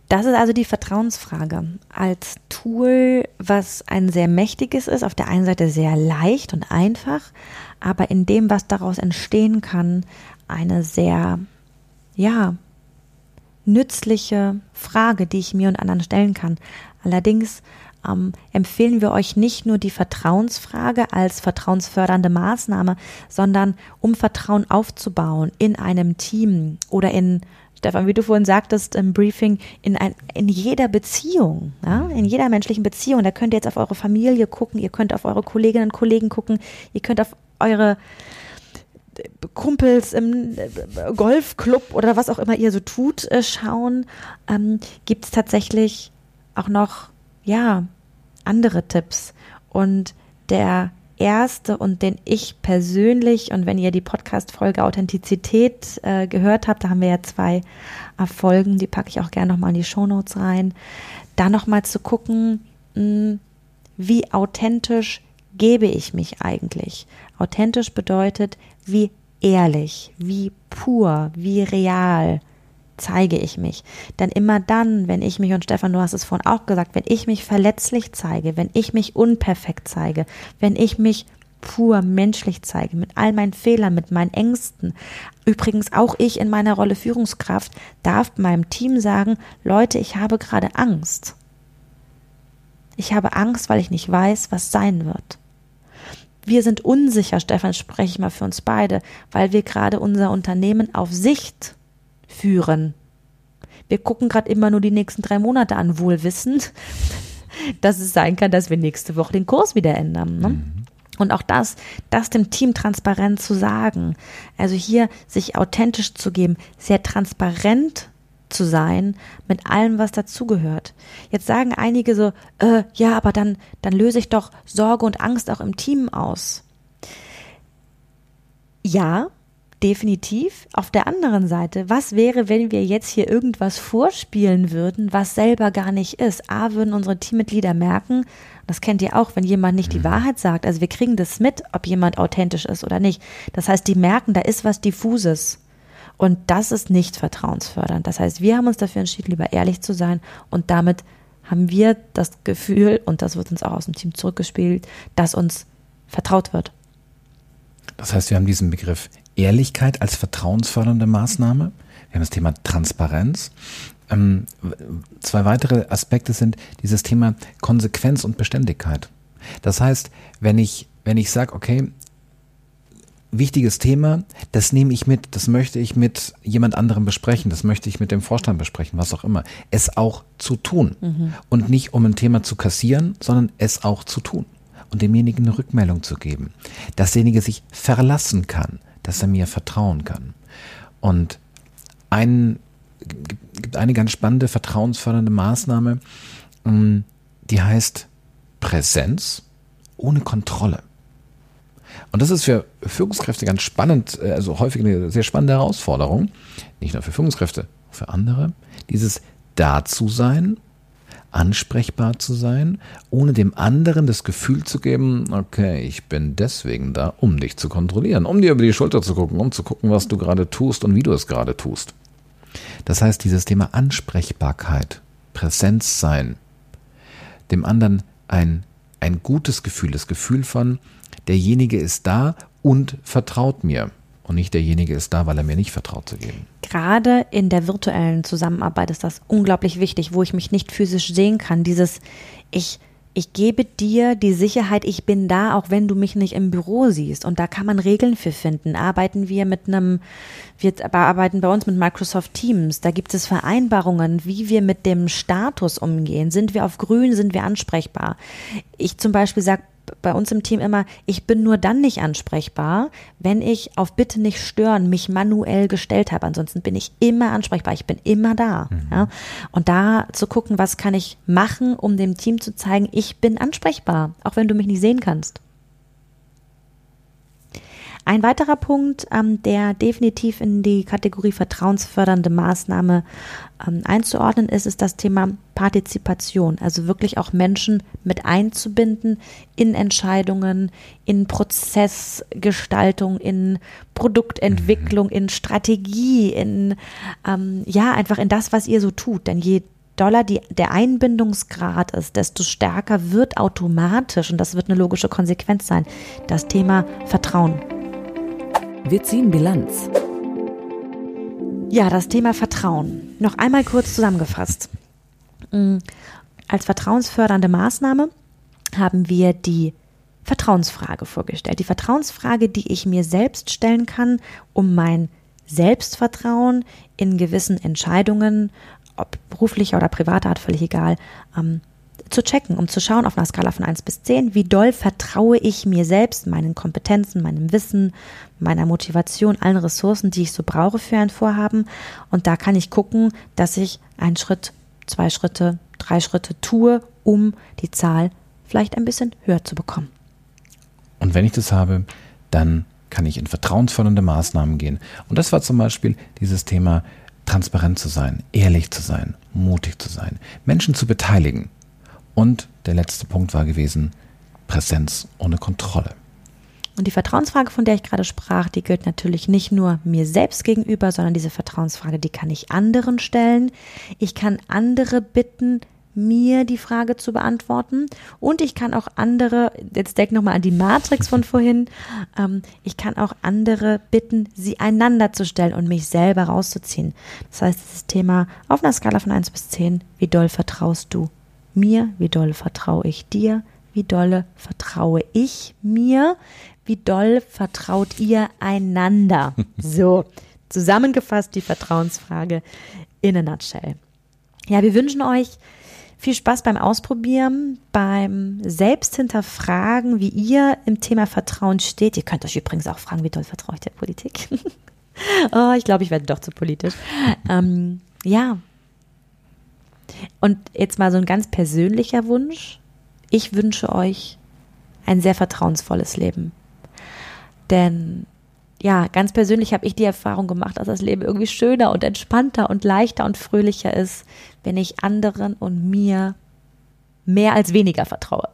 Das ist also die Vertrauensfrage. Als Tool, was ein sehr mächtiges ist, auf der einen Seite sehr leicht und einfach, aber in dem, was daraus entstehen kann, eine sehr, ja, nützliche Frage, die ich mir und anderen stellen kann. Allerdings ähm, empfehlen wir euch nicht nur die Vertrauensfrage als vertrauensfördernde Maßnahme, sondern um Vertrauen aufzubauen in einem Team oder in Stefan, wie du vorhin sagtest im Briefing, in, ein, in jeder Beziehung, ja, in jeder menschlichen Beziehung. Da könnt ihr jetzt auf eure Familie gucken, ihr könnt auf eure Kolleginnen und Kollegen gucken, ihr könnt auf eure Kumpels im Golfclub oder was auch immer ihr so tut, äh, schauen, ähm, gibt es tatsächlich auch noch, ja, andere Tipps. Und der erste und den ich persönlich, und wenn ihr die Podcast-Folge Authentizität äh, gehört habt, da haben wir ja zwei Folgen, die packe ich auch gerne nochmal in die Shownotes rein, da nochmal zu gucken, mh, hm, wie authentisch gebe ich mich eigentlich. Authentisch bedeutet, wie ehrlich, wie pur, wie real zeige ich mich. Denn immer dann, wenn ich mich, und Stefan, du hast es vorhin auch gesagt, wenn ich mich verletzlich zeige, wenn ich mich unperfekt zeige, wenn ich mich pur menschlich zeige, mit all meinen Fehlern, mit meinen Ängsten. Übrigens auch ich in meiner Rolle Führungskraft darf meinem Team sagen, Leute, ich habe gerade Angst. Ich habe Angst, weil ich nicht weiß, was sein wird. Wir sind unsicher, Stefan, spreche ich mal für uns beide, weil wir gerade unser Unternehmen auf Sicht führen. Wir gucken gerade immer nur die nächsten drei Monate an, wohl wissend, dass es sein kann, dass wir nächste Woche den Kurs wieder ändern. Ne? Mhm. Und auch das, das dem Team transparent zu sagen. Also hier sich authentisch zu geben, sehr transparent zu sein mit allem, was dazugehört. Jetzt sagen einige so, äh, ja, aber dann, dann löse ich doch Sorge und Angst auch im Team aus. Ja, definitiv. Auf der anderen Seite, was wäre, wenn wir jetzt hier irgendwas vorspielen würden, was selber gar nicht ist? A, würden unsere Teammitglieder merken, das kennt ihr auch, wenn jemand nicht die mhm. Wahrheit sagt. Also wir kriegen das mit, ob jemand authentisch ist oder nicht. Das heißt, die merken, da ist was diffuses. Und das ist nicht vertrauensfördernd. Das heißt, wir haben uns dafür entschieden, lieber ehrlich zu sein und damit haben wir das Gefühl, und das wird uns auch aus dem Team zurückgespielt, dass uns vertraut wird.
Das heißt, wir haben diesen Begriff Ehrlichkeit als vertrauensfördernde Maßnahme. Wir haben das Thema Transparenz. Ähm, zwei weitere Aspekte sind dieses Thema Konsequenz und Beständigkeit. Das heißt, wenn ich, wenn ich sage, okay, wichtiges Thema, das nehme ich mit, das möchte ich mit jemand anderem besprechen, das möchte ich mit dem Vorstand besprechen, was auch immer, es auch zu tun. Mhm. Und nicht um ein Thema zu kassieren, sondern es auch zu tun und demjenigen eine Rückmeldung zu geben, dass derjenige sich verlassen kann, dass er mir vertrauen kann. Und ein, gibt eine ganz spannende vertrauensfördernde Maßnahme, ähm, die heißt Präsenz ohne Kontrolle. Und das ist für Führungskräfte ganz spannend, äh, also häufig eine sehr spannende Herausforderung. Nicht nur für Führungskräfte, auch für andere. Dieses Dazusein ansprechbar zu sein, ohne dem anderen das Gefühl zu geben, okay, ich bin deswegen da, um dich zu kontrollieren, um dir über die Schulter zu gucken, um zu gucken, was du gerade tust und wie du es gerade tust. Das heißt, dieses Thema Ansprechbarkeit, Präsenz sein, dem anderen ein, ein gutes Gefühl, das Gefühl von, derjenige ist da und vertraut mir und nicht derjenige ist da, weil er mir nicht vertraut zu geben.
Gerade in der virtuellen Zusammenarbeit ist das unglaublich wichtig, wo ich mich nicht physisch sehen kann. Dieses, ich, ich gebe dir die Sicherheit, ich bin da, auch wenn du mich nicht im Büro siehst. Und da kann man Regeln für finden. Arbeiten wir mit einem, wir arbeiten bei uns mit Microsoft Teams. Da gibt es Vereinbarungen, wie wir mit dem Status umgehen. Sind wir auf grün, sind wir ansprechbar? Ich zum Beispiel sage, bei uns im Team immer, ich bin nur dann nicht ansprechbar, wenn ich auf Bitte nicht stören mich manuell gestellt habe. Ansonsten bin ich immer ansprechbar, ich bin immer da. Mhm. Ja? Und da zu gucken, was kann ich machen, um dem Team zu zeigen, ich bin ansprechbar, auch wenn du mich nicht sehen kannst. Ein weiterer Punkt, ähm, der definitiv in die Kategorie vertrauensfördernde Maßnahme ähm, einzuordnen ist, ist das Thema Partizipation. Also wirklich auch Menschen mit einzubinden in Entscheidungen, in Prozessgestaltung, in Produktentwicklung, in Strategie, in ähm, ja einfach in das, was ihr so tut. Denn je doller die, der Einbindungsgrad ist, desto stärker wird automatisch, und das wird eine logische Konsequenz sein, das Thema Vertrauen.
Wir ziehen Bilanz.
Ja, das Thema Vertrauen. Noch einmal kurz zusammengefasst. Mm, als vertrauensfördernde Maßnahme haben wir die Vertrauensfrage vorgestellt. Die Vertrauensfrage, die ich mir selbst stellen kann, um mein Selbstvertrauen in gewissen Entscheidungen, ob beruflicher oder privater Art, völlig egal, ähm, zu checken, um zu schauen auf einer Skala von 1 bis 10, wie doll vertraue ich mir selbst, meinen Kompetenzen, meinem Wissen, meiner Motivation, allen Ressourcen, die ich so brauche für ein Vorhaben. Und da kann ich gucken, dass ich einen Schritt, zwei Schritte, drei Schritte tue, um die Zahl vielleicht ein bisschen höher zu bekommen.
Und wenn ich das habe, dann kann ich in vertrauensfördernde Maßnahmen gehen. Und das war zum Beispiel dieses Thema, transparent zu sein, ehrlich zu sein, mutig zu sein, Menschen zu beteiligen. Und der letzte Punkt war gewesen, Präsenz ohne Kontrolle.
Und die Vertrauensfrage, von der ich gerade sprach, die gilt natürlich nicht nur mir selbst gegenüber, sondern diese Vertrauensfrage, die kann ich anderen stellen. Ich kann andere bitten, mir die Frage zu beantworten. Und ich kann auch andere, jetzt denk nochmal an die Matrix von [laughs] vorhin, ähm, ich kann auch andere bitten, sie einander zu stellen und mich selber rauszuziehen. Das heißt, das Thema auf einer Skala von 1 bis 10, wie doll vertraust du mir, wie doll vertraue ich dir, wie doll vertraue ich mir, wie doll vertraut ihr einander? [laughs] So, zusammengefasst die Vertrauensfrage in a nutshell. Ja, wir wünschen euch viel Spaß beim Ausprobieren, beim Selbsthinterfragen, wie ihr im Thema Vertrauen steht. Ihr könnt euch übrigens auch fragen, wie doll vertraue ich der Politik? [laughs] oh, ich glaube, ich werde doch zu politisch. Ähm, ja. Und jetzt mal so ein ganz persönlicher Wunsch. Ich wünsche euch ein sehr vertrauensvolles Leben. Denn ja, ganz persönlich habe ich die Erfahrung gemacht, dass das Leben irgendwie schöner und entspannter und leichter und fröhlicher ist, wenn ich anderen und mir mehr als weniger vertraue.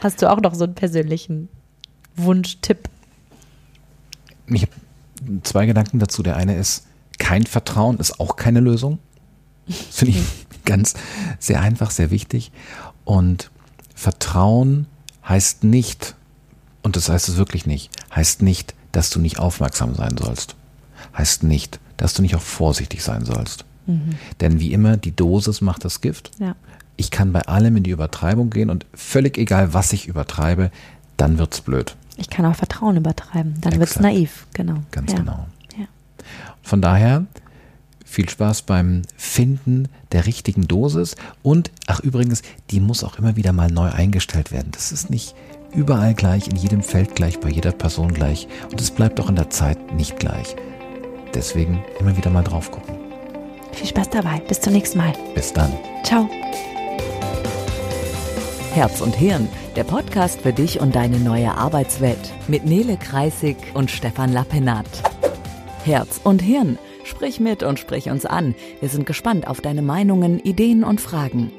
Hast du auch noch so einen persönlichen Wunschtipp?
Ich habe zwei Gedanken dazu. Der eine ist, kein Vertrauen ist auch keine Lösung. Das finde ich [laughs] ganz sehr einfach, sehr wichtig. Und Vertrauen heißt nicht, und das heißt es wirklich nicht, heißt nicht, dass du nicht aufmerksam sein sollst. Heißt nicht, dass du nicht auch vorsichtig sein sollst. Mhm. Denn wie immer, die Dosis macht das Gift. Ja. Ich kann bei allem in die Übertreibung gehen und völlig egal, was ich übertreibe, dann wird's blöd.
Ich kann auch Vertrauen übertreiben, dann wird es naiv, genau.
Ganz ja. genau. Ja. Von daher viel Spaß beim Finden der richtigen Dosis und ach übrigens, die muss auch immer wieder mal neu eingestellt werden. Das ist nicht überall gleich, in jedem Feld gleich, bei jeder Person gleich und es bleibt auch in der Zeit nicht gleich. Deswegen immer wieder mal drauf gucken.
Viel Spaß dabei. Bis zum nächsten Mal.
Bis dann.
Ciao.
Herz und Hirn, der Podcast für dich und deine neue Arbeitswelt mit Nele Kreisig und Stefan Lappenat. Herz und Hirn, sprich mit und sprich uns an. Wir sind gespannt auf deine Meinungen, Ideen und Fragen.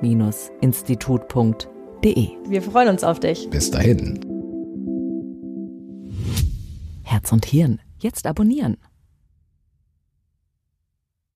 www.hr-performance-institut.de
Wir freuen uns auf dich.
Bis dahin.
Herz und Hirn, jetzt abonnieren.